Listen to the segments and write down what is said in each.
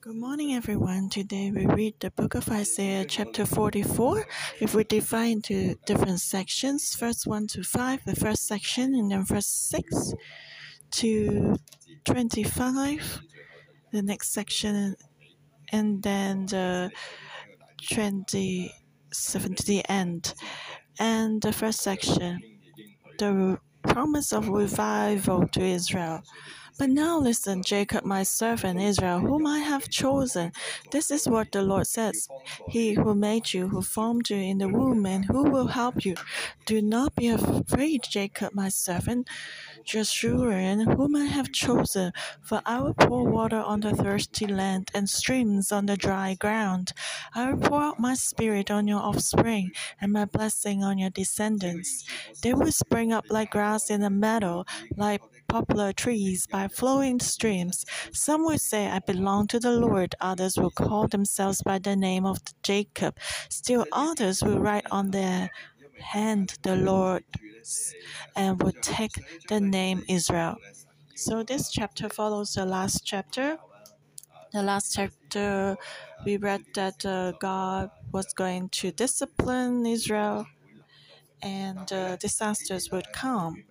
Good morning, everyone. Today we read the book of Isaiah, chapter 44. If we divide into different sections, first 1 to 5, the first section, and then verse 6 to 25, the next section, and then the 27 to the end. And the first section, the promise of revival to Israel. But now listen, Jacob, my servant Israel, whom I have chosen. This is what the Lord says He who made you, who formed you in the womb, and who will help you. Do not be afraid, Jacob, my servant. Jeshurun, whom I have chosen, for I will pour water on the thirsty land and streams on the dry ground. I will pour out my spirit on your offspring and my blessing on your descendants. They will spring up like grass in the meadow, like poplar trees by flowing streams. Some will say, I belong to the Lord. Others will call themselves by the name of Jacob. Still others will write on their hand the Lord and will take the name Israel. So this chapter follows the last chapter. The last chapter, we read that uh, God was going to discipline Israel and uh, disasters would come.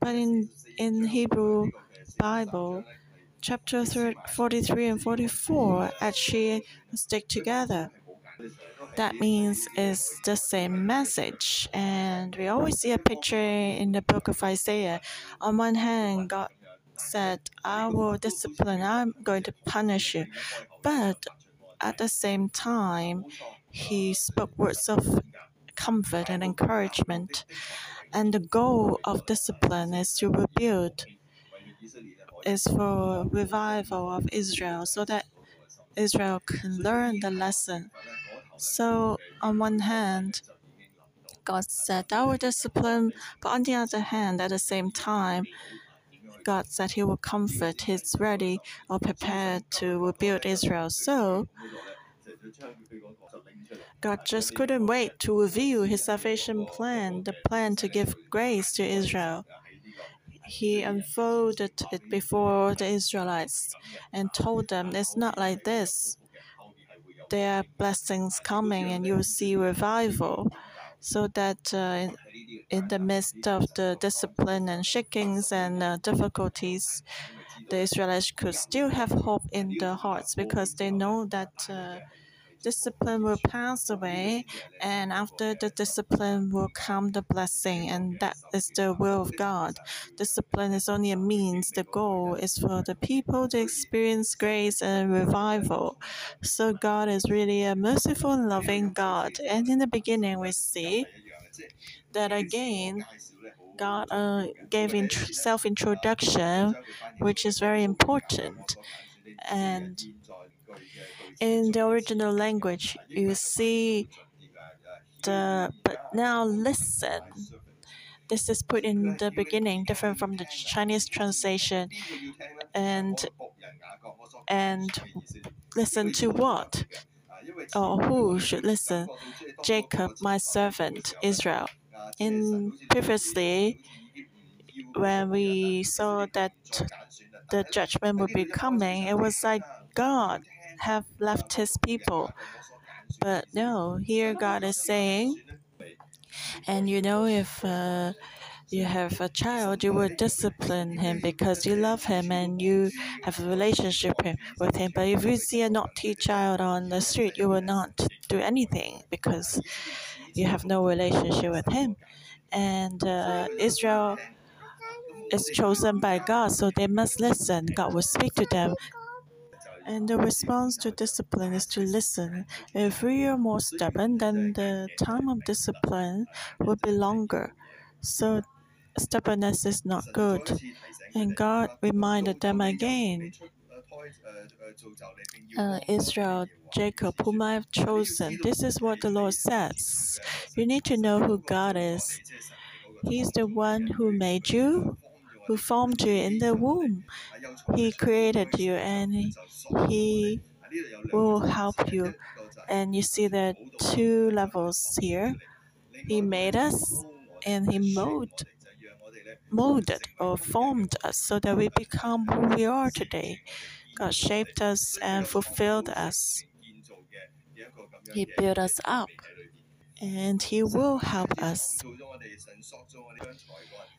But in, in Hebrew Bible, chapter 43 and 44 actually stick together that means it's the same message. And we always see a picture in the book of Isaiah. On one hand, God said, I will discipline, I'm going to punish you. But at the same time, he spoke words of comfort and encouragement. And the goal of discipline is to rebuild, is for revival of Israel so that Israel can learn the lesson so, on one hand, God said, I will discipline, but on the other hand, at the same time, God said He will comfort, He's ready or prepared to rebuild Israel. So, God just couldn't wait to reveal His salvation plan, the plan to give grace to Israel. He unfolded it before the Israelites and told them, It's not like this. There are blessings coming and you'll see revival. So that uh, in the midst of the discipline and shakings and uh, difficulties, the Israelites could still have hope in their hearts because they know that uh, discipline will pass away, and after the discipline will come the blessing, and that is the will of God. Discipline is only a means, the goal is for the people to experience grace and revival. So, God is really a merciful and loving God. And in the beginning, we see that again, God uh, gave self introduction, which is very important. And in the original language, you see the but now listen. This is put in the beginning, different from the Chinese translation, and and listen to what or who should listen? Jacob, my servant, Israel. In previously, when we saw that the judgment would be coming, it was like God have left his people. But no, here God is saying, and you know, if uh, you have a child, you will discipline him because you love him and you have a relationship with him. But if you see a naughty child on the street, you will not do anything because you have no relationship with him. And uh, Israel is chosen by God, so they must listen. God will speak to them. And the response to discipline is to listen. If we are more stubborn, then the time of discipline will be longer. So stubbornness is not good. And God reminded them again uh, Israel, Jacob, whom I have chosen. This is what the Lord says. You need to know who God is. He's the one who made you, who formed you in the womb. He created you and He will help you. And you see the two levels here. He made us and He molded, molded or formed us so that we become who we are today. God shaped us and fulfilled us. He built us up and He will help us.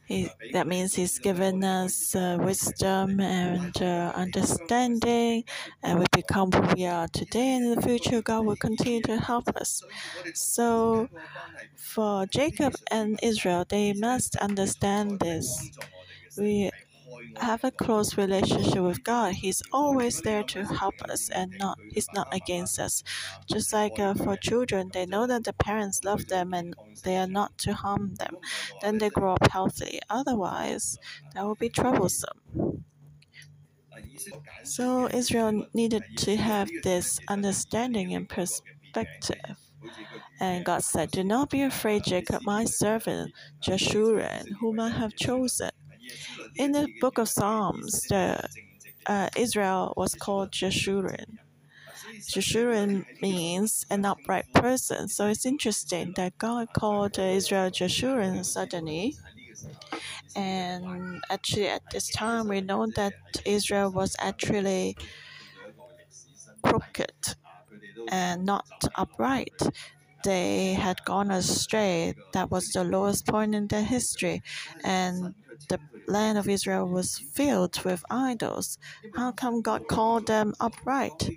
He, that means He's given us uh, wisdom and uh, understanding, and we become who we are today. And in the future, God will continue to help us. So, for Jacob and Israel, they must understand this. We have a close relationship with God, He's always there to help us and not He's not against us. Just like uh, for children, they know that the parents love them and they are not to harm them. Then they grow up healthy. Otherwise, that will be troublesome. So Israel needed to have this understanding and perspective. And God said, Do not be afraid, Jacob, my servant, Jeshurun, whom I have chosen. In the book of Psalms, the uh, Israel was called Jeshurun. Jeshurun means an upright person. So it's interesting that God called Israel Jeshurun suddenly. And actually, at this time, we know that Israel was actually crooked and not upright. They had gone astray. That was the lowest point in their history. And the land of Israel was filled with idols. How come God called them upright?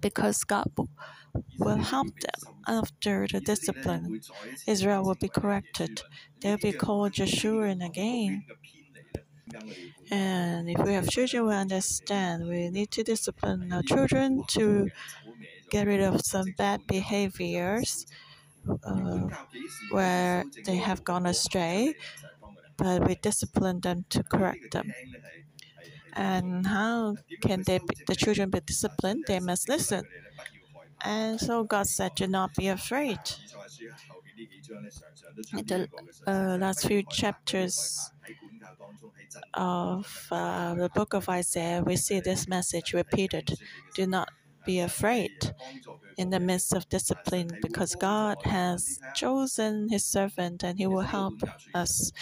Because God will help them after the discipline. Israel will be corrected. They'll be called Jeshurun again. And if we have children, we understand we need to discipline our children to get rid of some bad behaviors uh, where they have gone astray but we discipline them to correct them. And how can they be, the children be disciplined? They must listen. And so God said, "Do not be afraid." In the uh, last few chapters of uh, the book of Isaiah, we see this message repeated: "Do not be afraid." In the midst of discipline, because God has chosen His servant and He will help us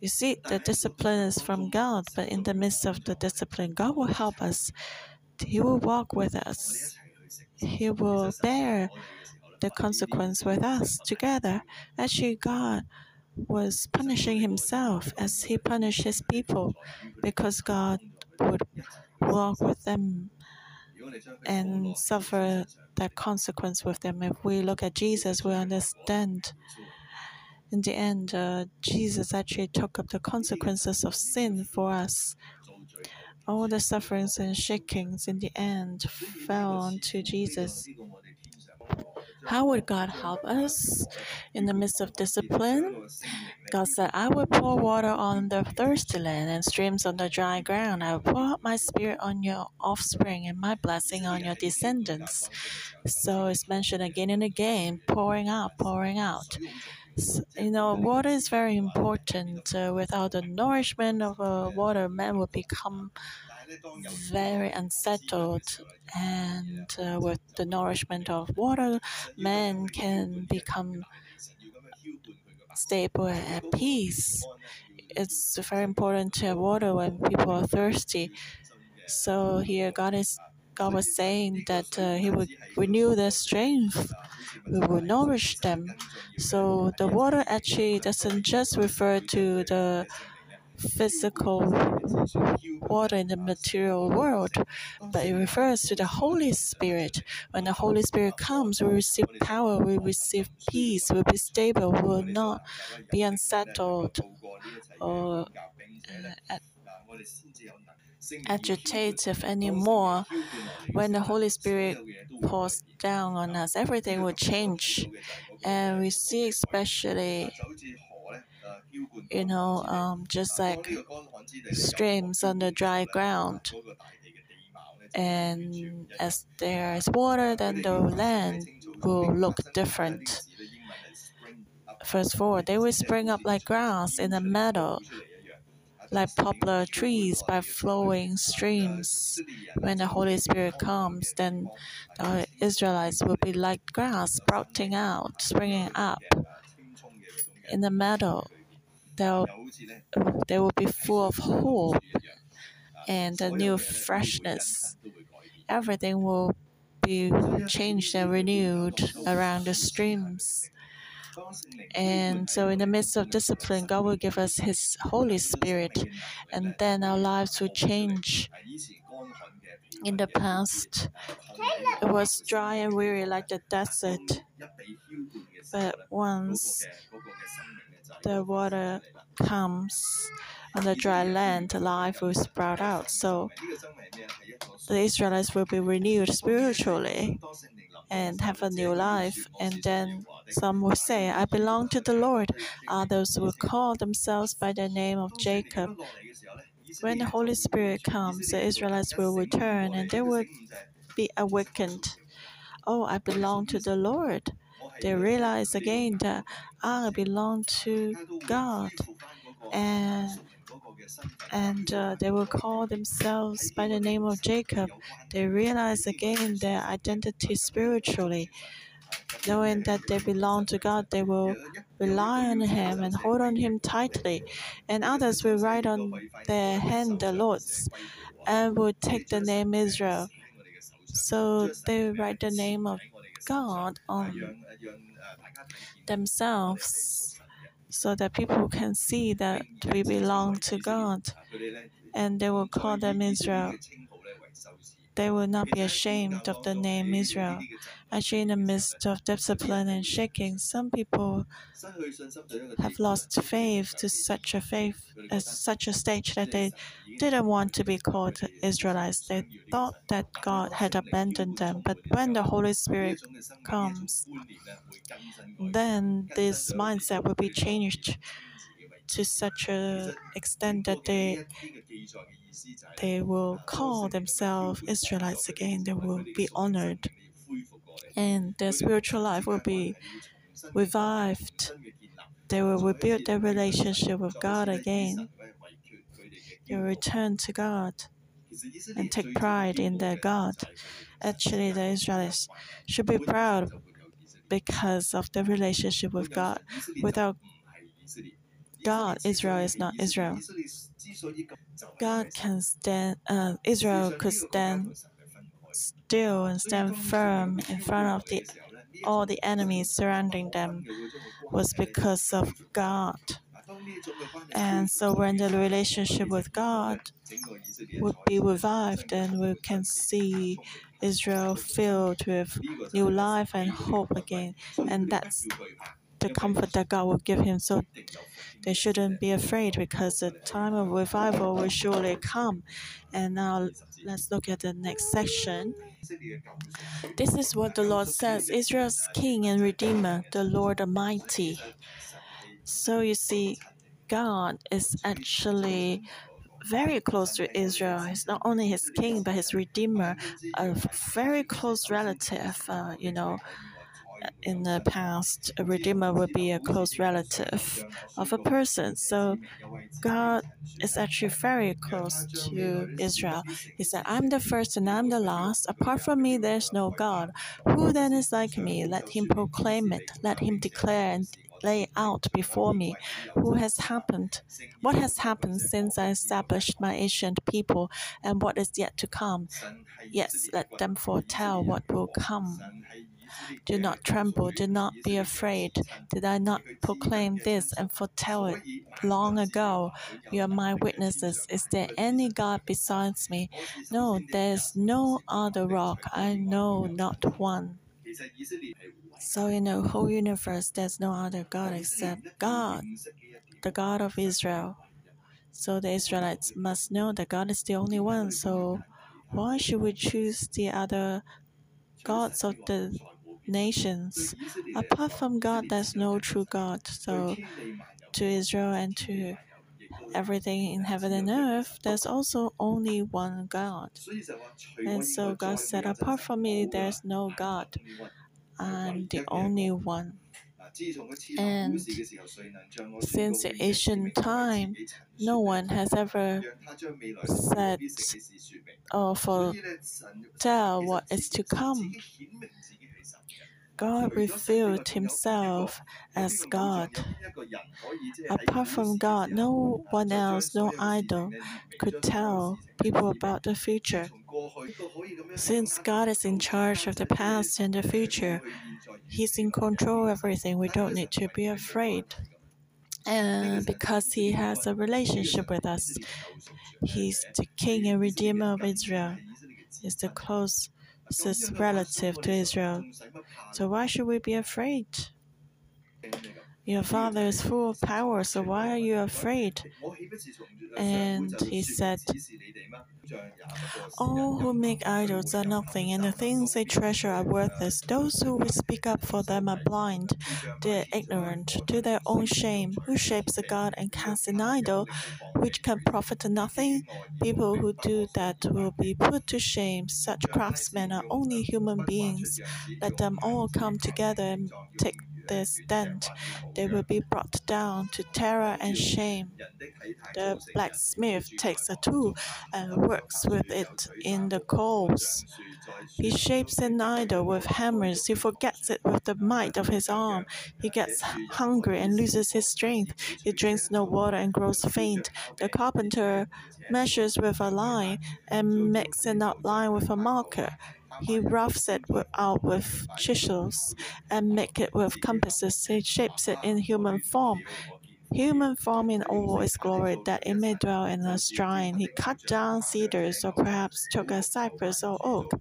you see, the discipline is from God, but in the midst of the discipline, God will help us. He will walk with us. He will bear the consequence with us together. Actually, God was punishing himself as he punished his people because God would walk with them and suffer that consequence with them. If we look at Jesus, we understand in the end, uh, Jesus actually took up the consequences of sin for us. All the sufferings and shakings in the end fell onto Jesus. How would God help us in the midst of discipline? God said, I will pour water on the thirsty land and streams on the dry ground. I will pour out my spirit on your offspring and my blessing on your descendants. So it's mentioned again and again pouring out, pouring out you know, water is very important. Uh, without the nourishment of uh, water, man will become very unsettled. And uh, with the nourishment of water, man can become stable and at peace. It's very important to have water when people are thirsty. So here, God is God was saying that uh, He would renew their strength we will nourish them. So the water actually doesn't just refer to the physical water in the material world, but it refers to the Holy Spirit. When the Holy Spirit comes, we receive power, we receive peace, we'll be stable, we will not be unsettled or uh, agitative anymore. When the Holy Spirit pours down on us, everything will change. And we see, especially, you know, um, just like streams on the dry ground. And as there is water, then the land will look different. First of all, they will spring up like grass in the meadow like poplar trees by flowing streams. When the Holy Spirit comes, then the Israelites will be like grass sprouting out, springing up in the meadow. They'll, they will be full of hope and a new freshness. Everything will be changed and renewed around the streams. And so, in the midst of discipline, God will give us His Holy Spirit, and then our lives will change. In the past, it was dry and weary like the desert. But once the water comes on the dry land, life will sprout out. So the Israelites will be renewed spiritually and have a new life. And then some will say, I belong to the Lord. Others will call themselves by the name of Jacob. When the Holy Spirit comes, the Israelites will return and they will be awakened. Oh, I belong to the Lord. They realize again that I belong to God. And and uh, they will call themselves by the name of Jacob. They realize again their identity spiritually. Knowing that they belong to God, they will rely on Him and hold on Him tightly. And others will write on their hand the Lord's and will take the name Israel. So they will write the name of God on themselves so that people can see that we belong to God and they will call them Israel. They will not be ashamed of the name Israel. Actually, in the midst of discipline and shaking, some people have lost faith to such a faith, at such a stage that they didn't want to be called Israelites. They thought that God had abandoned them. But when the Holy Spirit comes, then this mindset will be changed to such an extent that they they will call themselves Israelites again. They will be honored, and their spiritual life will be revived. They will rebuild their relationship with God again. They will return to God and take pride in their God. Actually, the Israelites should be proud because of the relationship with God. Without God, Israel is not Israel. God can stand, uh, Israel could stand still and stand firm in front of the, all the enemies surrounding them was because of God. And so when the relationship with God would be revived, and we can see Israel filled with new life and hope again. And that's the comfort that God will give him. So they shouldn't be afraid because the time of revival will surely come. And now let's look at the next section. This is what the Lord says Israel's King and Redeemer, the Lord Almighty. So you see, God is actually very close to Israel. He's not only his king, but his redeemer, a very close relative. Uh, you know, in the past, a redeemer would be a close relative of a person. So God is actually very close to Israel. He said, I'm the first and I'm the last. Apart from me, there's no God. Who then is like me? Let him proclaim it. Let him declare and lay out before me who has happened, what has happened since I established my ancient people, and what is yet to come. Yes, let them foretell what will come. Do not tremble, do not be afraid. Did I not proclaim this and foretell it long ago? You are my witnesses. Is there any God besides me? No, there is no other rock. I know not one. So in the whole universe, there's no other God except God, the God of Israel. So the Israelites must know that God is the only one. So why should we choose the other gods of the nations? Apart from God, there's no true God. So to Israel and to everything in heaven and earth, there's also only one God. And so God said, Apart from me, there's no God. I'm the only one. And since the ancient time, no one has ever said or foretell what is to come. God revealed himself as God. Apart from God, no one else, no idol, could tell people about the future. Since God is in charge of the past and the future, He's in control of everything. We don't need to be afraid. And because He has a relationship with us, He's the King and Redeemer of Israel. He's the closest relative to Israel. So why should we be afraid? Your father is full of power, so why are you afraid? And he said, All who make idols are nothing, and the things they treasure are worthless. Those who speak up for them are blind. They are ignorant to their own shame. Who shapes a god and casts an idol which can profit nothing? People who do that will be put to shame. Such craftsmen are only human beings. Let them all come together and take their stand, they will be brought down to terror and shame. The blacksmith takes a tool and works with it in the coals. He shapes an idol with hammers. He forgets it with the might of his arm. He gets hungry and loses his strength. He drinks no water and grows faint. The carpenter measures with a line and makes an outline with a marker. He roughs it out with chisels and make it with compasses. He shapes it in human form. Human form in all its glory, that it may dwell in a shrine. He cut down cedars, or perhaps took a cypress or oak.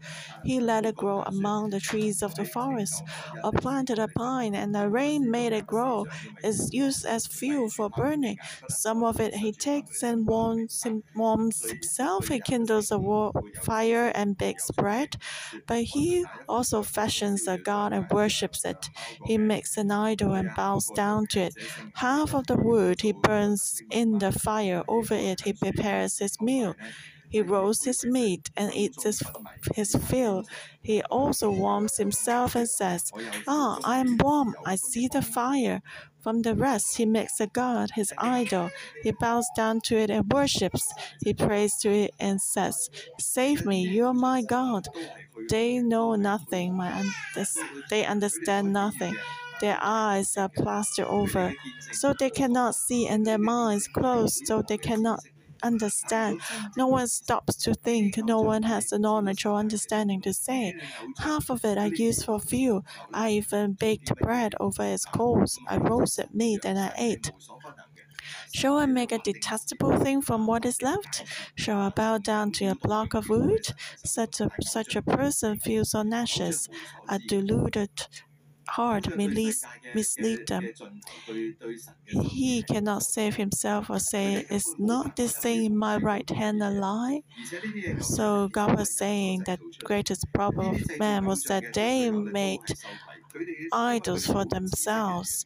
He let it grow among the trees of the forest, or planted a pine, and the rain made it grow. Is used as fuel for burning. Some of it he takes and warms, him, warms himself. He kindles a fire and bakes bread. But he also fashions a god and worships it. He makes an idol and bows down to it. Half of the wood he burns in the fire. Over it he prepares his meal. He roasts his meat and eats his, his fill. He also warms himself and says, Ah, I am warm. I see the fire. From the rest, he makes a god, his idol. He bows down to it and worships. He prays to it and says, Save me, you are my God. They know nothing, my, they understand nothing. Their eyes are plastered over, so they cannot see, and their minds closed, so they cannot understand. No one stops to think. No one has the knowledge or understanding to say. Half of it I used for fuel. I even baked bread over its coals. I roasted meat and I ate. Shall I make a detestable thing from what is left? Shall I bow down to a block of wood? Such a, such a person feels on ashes. A deluded heart may mislead them. He cannot save himself or say, Is not this thing in my right hand a lie? So God was saying that greatest problem of man was that they made idols for themselves.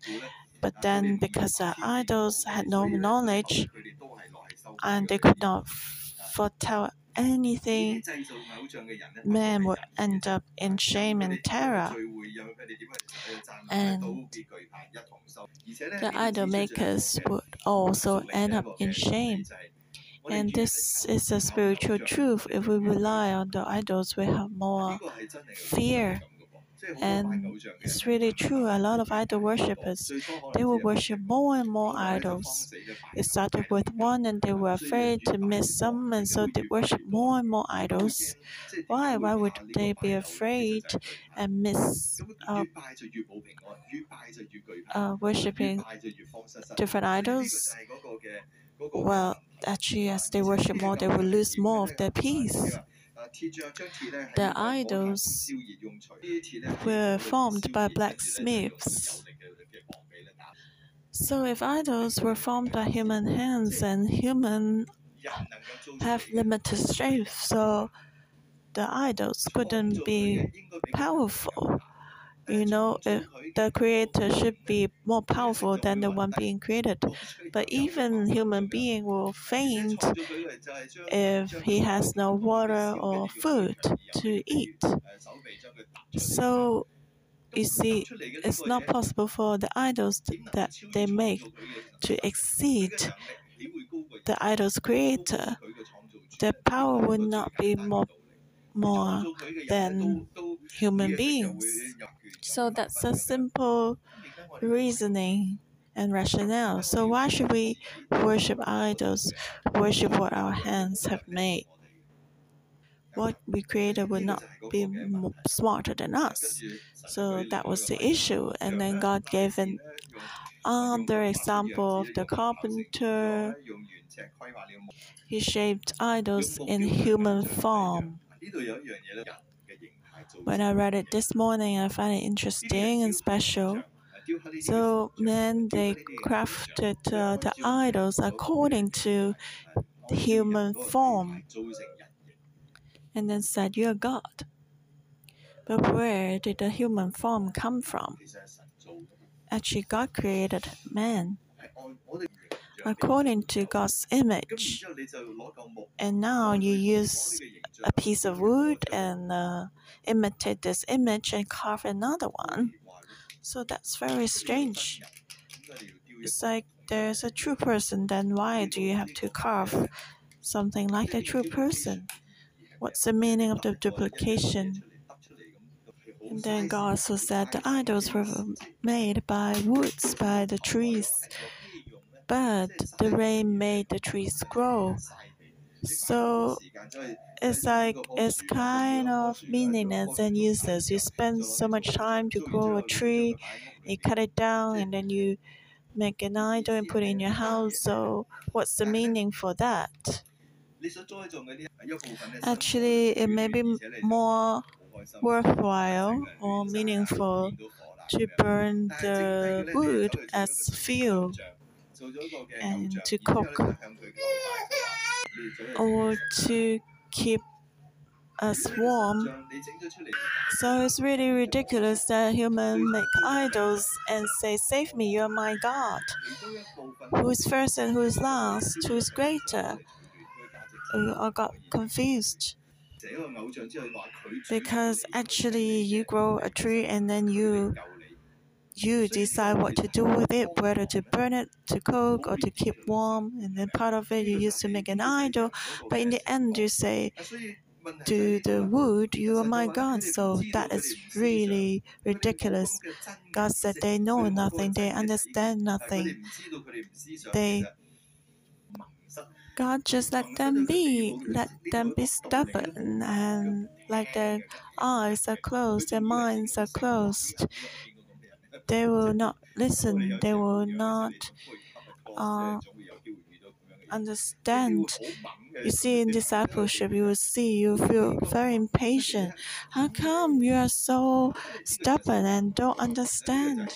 But then, because the idols had no knowledge and they could not foretell anything, man would end up in shame and terror. And the idol makers would also end up in shame. And this is a spiritual truth. If we rely on the idols, we have more fear and it's really true. A lot of idol worshippers, they will worship more and more idols. It started with one, and they were afraid to miss some, and so they worship more and more idols. Why? Why would they be afraid and miss uh, uh, worshiping different idols? Well, actually, as they worship more, they will lose more of their peace. The idols were formed by blacksmiths. So, if idols were formed by human hands and human have limited strength, so the idols couldn't be powerful. You know, if the creator should be more powerful than the one being created. But even human being will faint if he has no water or food to eat. So you see, it's not possible for the idols that they make to exceed the idol's creator. Their power would not be more more than human beings. So that's a simple reasoning and rationale. So why should we worship idols, worship what our hands have made? What we created would not be smarter than us. So that was the issue. And then God gave an other example of the carpenter. He shaped idols in human form. When I read it this morning, I found it interesting and special. So men they crafted uh, the idols according to human form, and then said, "You are God." But where did the human form come from? Actually, God created man according to God's image. And now you use a piece of wood and uh, imitate this image and carve another one. So that's very strange. It's like there's a true person, then why do you have to carve something like a true person? What's the meaning of the duplication? And then God also said the idols were made by woods, by the trees. But the rain made the trees grow. So it's like it's kind of meaningless and useless. You spend so much time to grow a tree, you cut it down, and then you make an idol and put it in your house. So what's the meaning for that? Actually, it may be more worthwhile or meaningful to burn the wood as fuel and to cook or to keep us warm. So it's really ridiculous that humans make idols and say, Save me, you're my God. Who is first and who is last? Who is greater? Uh, I got confused. Because actually, you grow a tree and then you you decide what to do with it, whether to burn it, to cook, or to keep warm. And then part of it you use to make an idol. But in the end, you say to the wood, You are my God. So that is really ridiculous. God said they know nothing, they understand nothing. They God just let them be, let them be stubborn, and like their eyes are closed, their minds are closed. They will not listen, they will not uh, understand. You see, in discipleship, you will see you feel very impatient. How come you are so stubborn and don't understand?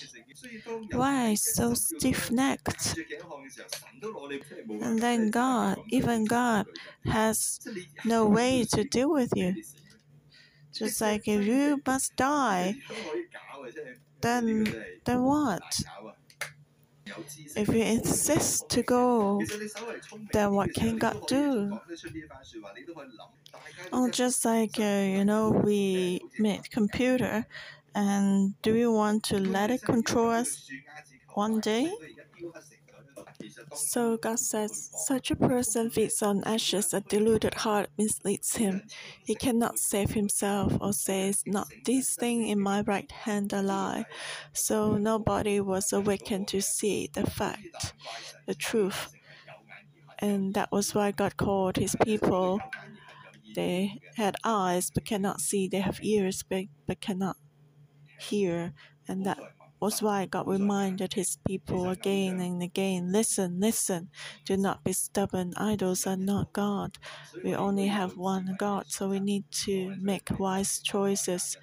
Why so stiff necked? And then God, even God, has no way to deal with you. Just like if you must die, then then what? If you insist to go, then what can God do? Oh, just like uh, you know, we made computer, and do we want to let it control us one day? So God says, such a person feeds on ashes, a deluded heart misleads him. He cannot save himself or says, Not this thing in my right hand a lie. So nobody was awakened to see the fact, the truth. And that was why God called his people. They had eyes but cannot see, they have ears but, but cannot hear, and that was why God reminded his people again and again listen, listen, do not be stubborn. Idols are not God. We only have one God, so we need to make wise choices.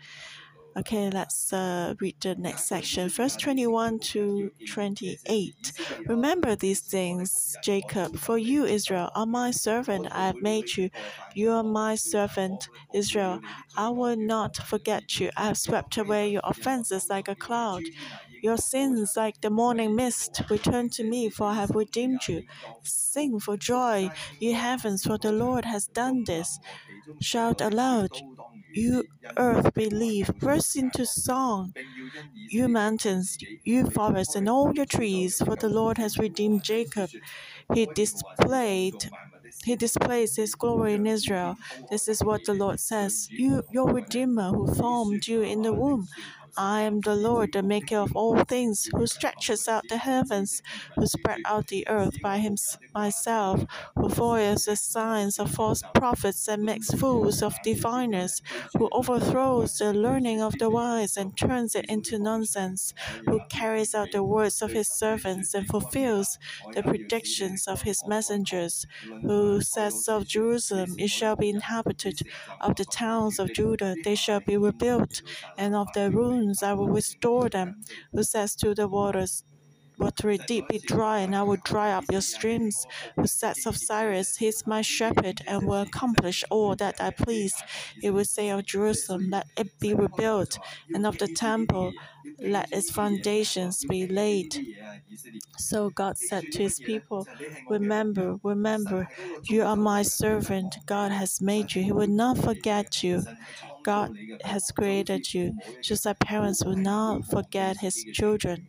Okay, let's uh, read the next section. Verse 21 to 28. Remember these things, Jacob, for you, Israel, are my servant. I have made you. You are my servant, Israel. I will not forget you. I have swept away your offenses like a cloud. Your sins, like the morning mist, return to me, for I have redeemed you. Sing for joy, you heavens, for the Lord has done this. Shout aloud, you earth believe, burst into song, you mountains, you forests, and all your trees, for the Lord has redeemed Jacob. He displayed he displays his glory in Israel. This is what the Lord says You, your Redeemer, who formed you in the womb. I am the Lord, the maker of all things, who stretches out the heavens, who spread out the earth by him, myself, who foils the signs of false prophets and makes fools of diviners, who overthrows the learning of the wise and turns it into nonsense, who carries out the words of his servants and fulfills the predictions of his messengers, who says of Jerusalem, It shall be inhabited, of the towns of Judah, they shall be rebuilt, and of their ruins, I will restore them. Who says to the waters, watery deep be dry, and I will dry up your streams. Who says of Cyrus, He is my shepherd, and will accomplish all that I please. He will say of Jerusalem, Let it be rebuilt, and of the temple, let its foundations be laid. So God said to his people, Remember, remember, you are my servant. God has made you. He will not forget you. God has created you, just like parents will not forget his children.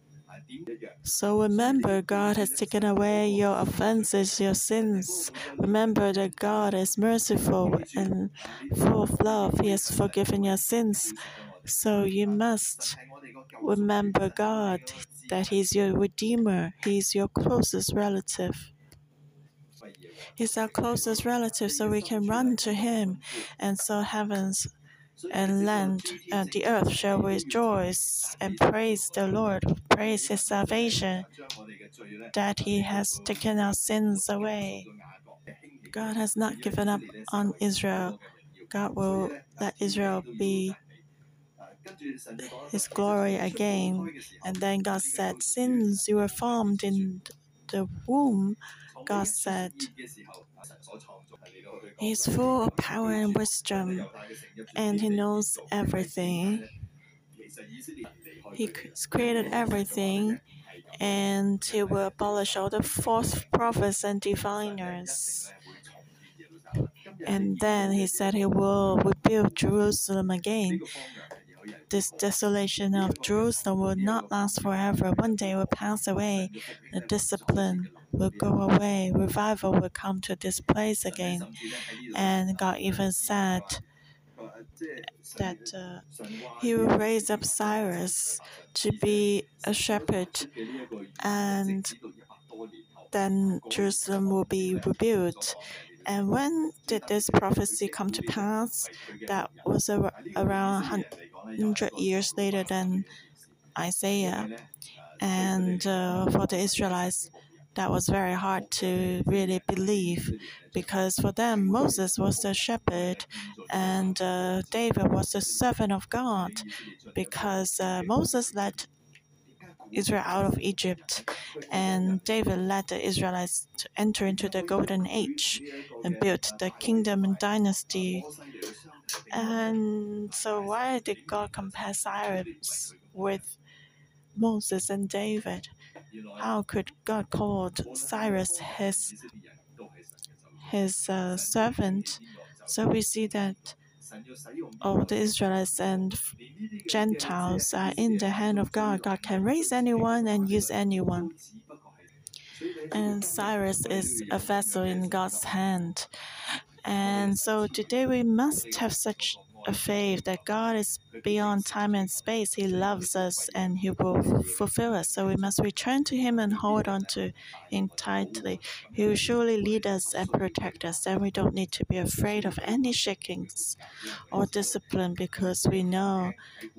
So remember, God has taken away your offenses, your sins. Remember that God is merciful and full of love. He has forgiven your sins. So you must remember God, that He's your Redeemer, He's your closest relative. He's our closest relative, so we can run to Him. And so heavens and land and the earth shall rejoice and praise the Lord, praise his salvation, that he has taken our sins away. God has not given up on Israel. God will let Israel be his glory again. And then God said, Since you were formed in the womb, God said, He's full of power and wisdom, and He knows everything. He created everything, and He will abolish all the false prophets and diviners. And then He said He will rebuild Jerusalem again. This desolation of Jerusalem will not last forever. One day will pass away. The discipline will go away. Revival will come to this place again. And God even said that uh, He will raise up Cyrus to be a shepherd, and then Jerusalem will be rebuilt. And when did this prophecy come to pass? That was around 100 years later than Isaiah. And uh, for the Israelites, that was very hard to really believe because for them, Moses was the shepherd and uh, David was the servant of God because uh, Moses led Israel out of Egypt, and David led the Israelites to enter into the golden age and built the kingdom and dynasty. And so, why did God compare Cyrus with Moses and David? How could God call Cyrus his his uh, servant? So we see that all the Israelites and Gentiles are in the hand of God. God can raise anyone and use anyone. And Cyrus is a vessel in God's hand. And so today we must have such a faith that God is beyond time and space. He loves us and He will fulfill us. So we must return to Him and hold on to Him tightly. He will surely lead us and protect us. And we don't need to be afraid of any shakings or discipline because we know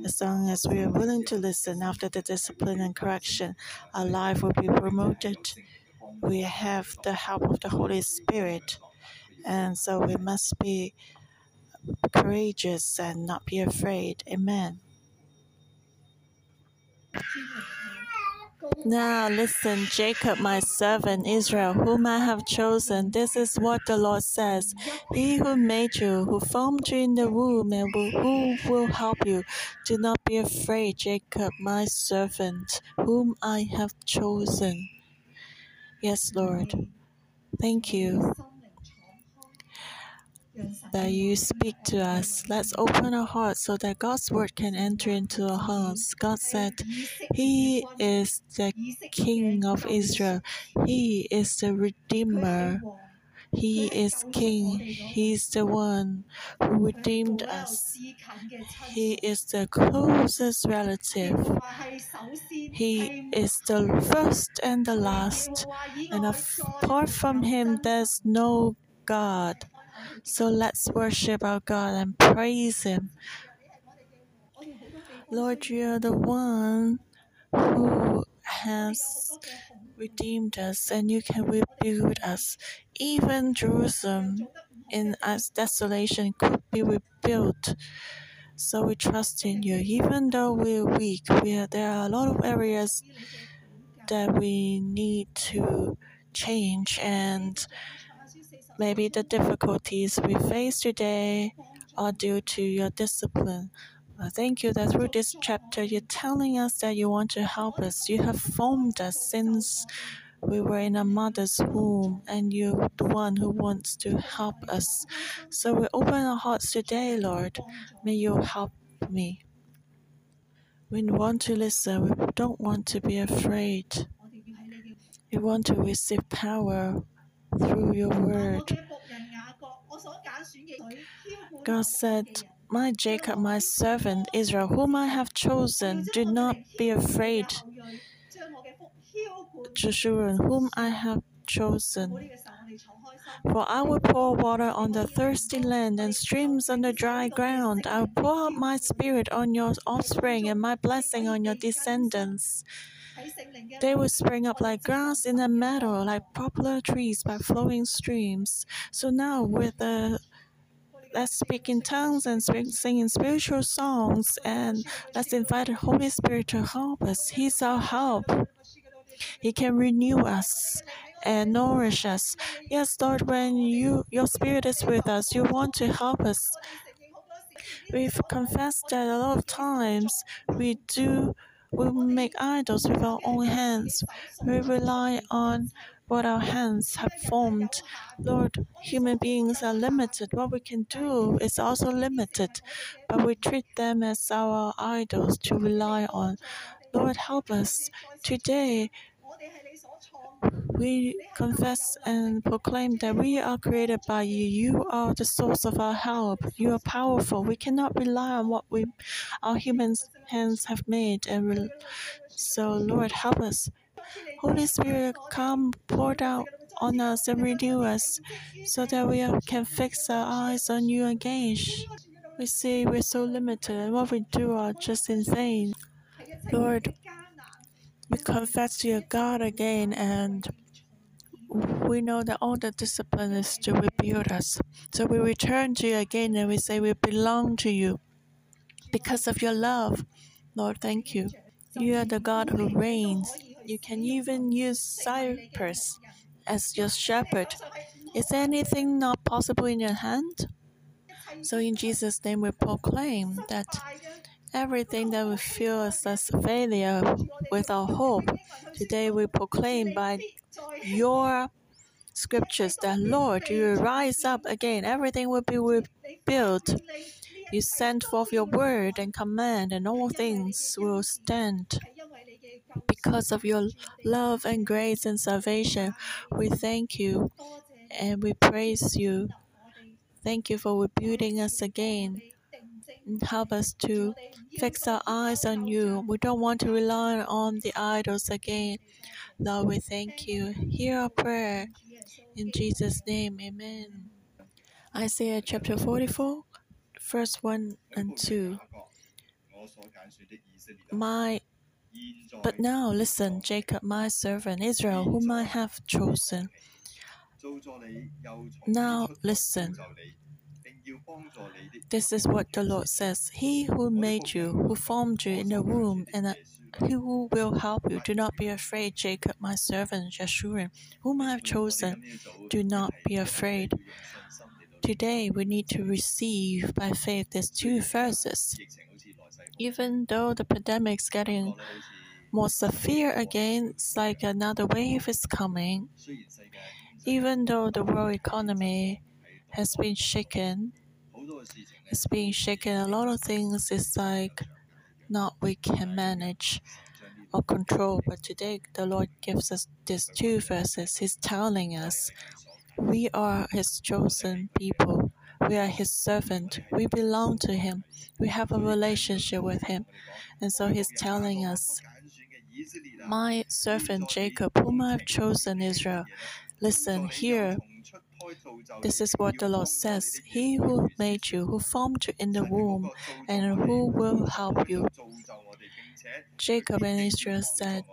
as long as we are willing to listen after the discipline and correction, our life will be promoted. We have the help of the Holy Spirit. And so we must be courageous and not be afraid. Amen. Now listen, Jacob, my servant, Israel, whom I have chosen. This is what the Lord says He who made you, who formed you in the womb, and who will help you. Do not be afraid, Jacob, my servant, whom I have chosen. Yes, Lord. Thank you that you speak to us. Let's open our hearts so that God's word can enter into our hearts. God said, He is the King of Israel, He is the Redeemer. He is King. He's the one who redeemed us. He is the closest relative. He is the first and the last. And apart from Him, there's no God. So let's worship our God and praise Him. Lord, you are the one who has redeemed us, and you can rebuild us. Even Jerusalem in its desolation could be rebuilt. So we trust in you. Even though we're weak, we are, there are a lot of areas that we need to change, and maybe the difficulties we face today are due to your discipline. Thank you that through this chapter you're telling us that you want to help us. You have formed us since we were in our mother's womb, and you're the one who wants to help us. So we open our hearts today, Lord. May you help me. We want to listen, we don't want to be afraid. We want to receive power through your word. God said, My Jacob, my servant Israel, whom I have chosen, do not be afraid. Jeshurun, whom I have chosen. For I will pour water on the thirsty land and streams on the dry ground. I will pour out my spirit on your offspring and my blessing on your descendants. They will spring up like grass in a meadow, like poplar trees by flowing streams. So now, with the let's speak in tongues and sing in spiritual songs, and let's invite the Holy Spirit to help us. He's our help. He can renew us and nourish us. Yes, Lord, when you your spirit is with us, you want to help us. We've confessed that a lot of times we do we make idols with our own hands. We rely on what our hands have formed. Lord, human beings are limited. What we can do is also limited, but we treat them as our idols to rely on. Lord, help us. Today, we confess and proclaim that we are created by you. You are the source of our help. You are powerful. We cannot rely on what we, our human hands have made. And so, Lord, help us. Holy Spirit, come, pour out on us and renew us, so that we can fix our eyes on you again. We see we're so limited, and what we do are just in vain. Lord, we confess to your God again, and we know that all the discipline is to rebuild us. So we return to you again and we say we belong to you because of your love. Lord, thank you. You are the God who reigns. You can even use Cyrus as your shepherd. Is anything not possible in your hand? So in Jesus' name we proclaim that everything that we feel as a failure with our hope, today we proclaim by your scriptures that, Lord, you rise up again. Everything will be rebuilt. You send forth your word and command, and all things will stand. Because of your love and grace and salvation, we thank you and we praise you. Thank you for rebuilding us again. Help us to fix our eyes on you. We don't want to rely on the idols again. Lord, we thank you. Hear our prayer. In Jesus' name, amen. Isaiah chapter 44, verse 1 and 2. My but now listen, Jacob, my servant, Israel, whom I have chosen. Now listen. This is what the Lord says He who made you, who formed you in the womb, and who will help you. Do not be afraid, Jacob, my servant, Jeshurun, whom I have chosen. Do not be afraid. Today, we need to receive by faith these two verses. Even though the pandemic is getting more severe again, it's like another wave is coming. Even though the world economy has been shaken, it's being shaken. A lot of things is like not we can manage or control. But today, the Lord gives us these two verses. He's telling us We are His chosen people. We are His servant. We belong to Him. We have a relationship with Him. And so He's telling us, My servant Jacob, whom I have chosen Israel, listen here. This is what the Lord says He who made you, who formed you in the womb, and who will help you. Jacob and Israel said,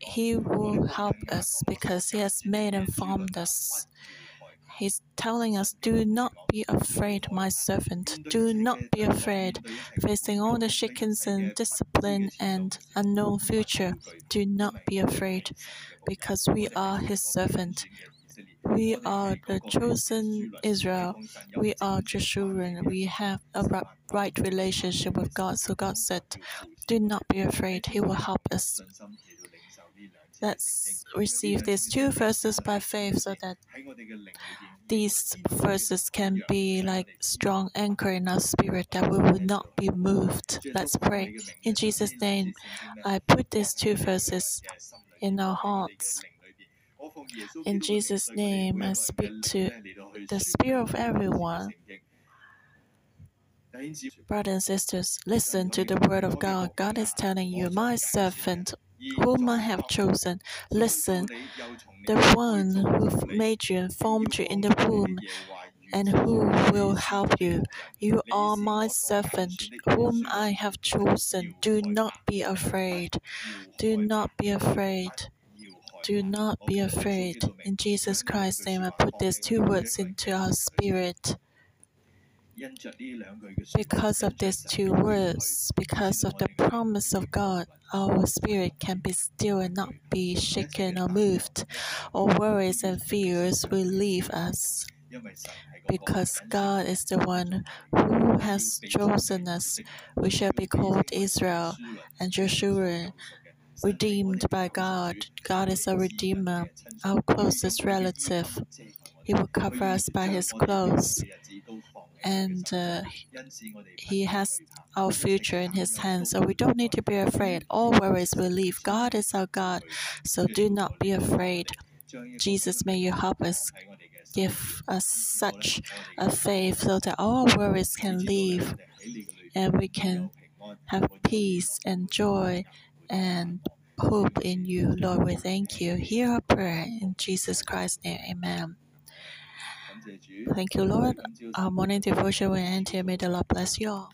He will help us because He has made and formed us. He's telling us, Do not be afraid, my servant. Do not be afraid. Facing all the shakings and discipline and unknown future, do not be afraid because we are His servant. We are the chosen Israel. We are Jeshurun. We have a right relationship with God. So God said, Do not be afraid. He will help us. Let's receive these two verses by faith so that these verses can be like strong anchor in our spirit that we will not be moved. Let's pray. In Jesus' name, I put these two verses in our hearts. In Jesus' name, I speak to the spirit of everyone. Brothers and sisters, listen to the word of God. God is telling you, My servant, whom I have chosen, listen. The one who made you and formed you in the womb, and who will help you. You are my servant, whom I have chosen. Do not be afraid. Do not be afraid. Do not be afraid. In Jesus Christ's name, I put these two words into our spirit. Because of these two words, because of the promise of God, our spirit can be still and not be shaken or moved, or worries and fears will leave us. Because God is the one who has chosen us, we shall be called Israel and Joshua redeemed by God. God is a redeemer, our closest relative. He will cover us by His clothes, and uh, He has our future in His hands. So we don't need to be afraid. All worries will leave. God is our God, so do not be afraid. Jesus, may you help us. Give us such a faith so that all worries can leave and we can have peace and joy and hope in you. Lord, we thank you. Hear our prayer in Jesus Christ's name. Amen. Thank you, Lord. Our morning devotion will end here. May the Lord bless you all.